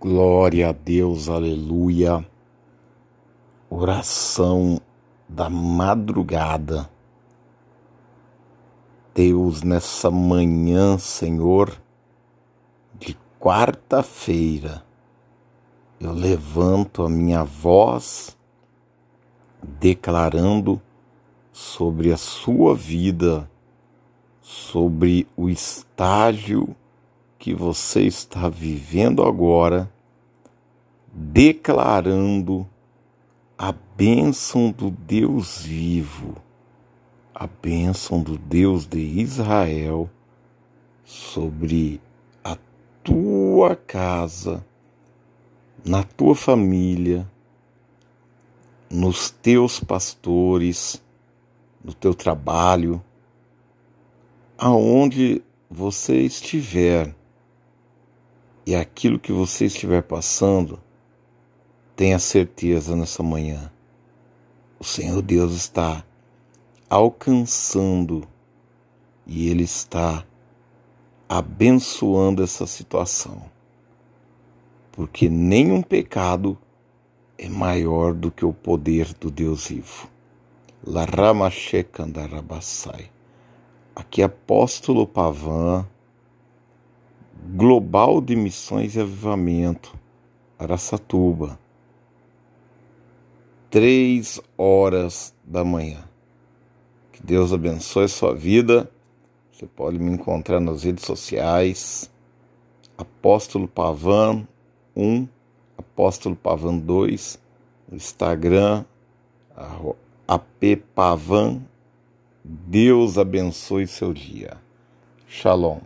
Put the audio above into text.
Glória a Deus, aleluia. Oração da madrugada. Deus, nessa manhã, Senhor, de quarta-feira, eu levanto a minha voz declarando sobre a sua vida, sobre o estágio que você está vivendo agora declarando a bênção do Deus vivo, a bênção do Deus de Israel sobre a tua casa, na tua família, nos teus pastores, no teu trabalho, aonde você estiver e aquilo que você estiver passando, Tenha certeza nessa manhã. O Senhor Deus está alcançando e Ele está abençoando essa situação. Porque nenhum pecado é maior do que o poder do Deus vivo. Laramachekandarabassai. Aqui apóstolo Pavan, Global de Missões e Avivamento, Araçatuba três horas da manhã. Que Deus abençoe a sua vida. Você pode me encontrar nas redes sociais. Apóstolo Pavan 1, Apóstolo Pavan 2, no Instagram, AP Pavan. Deus abençoe seu dia. Shalom.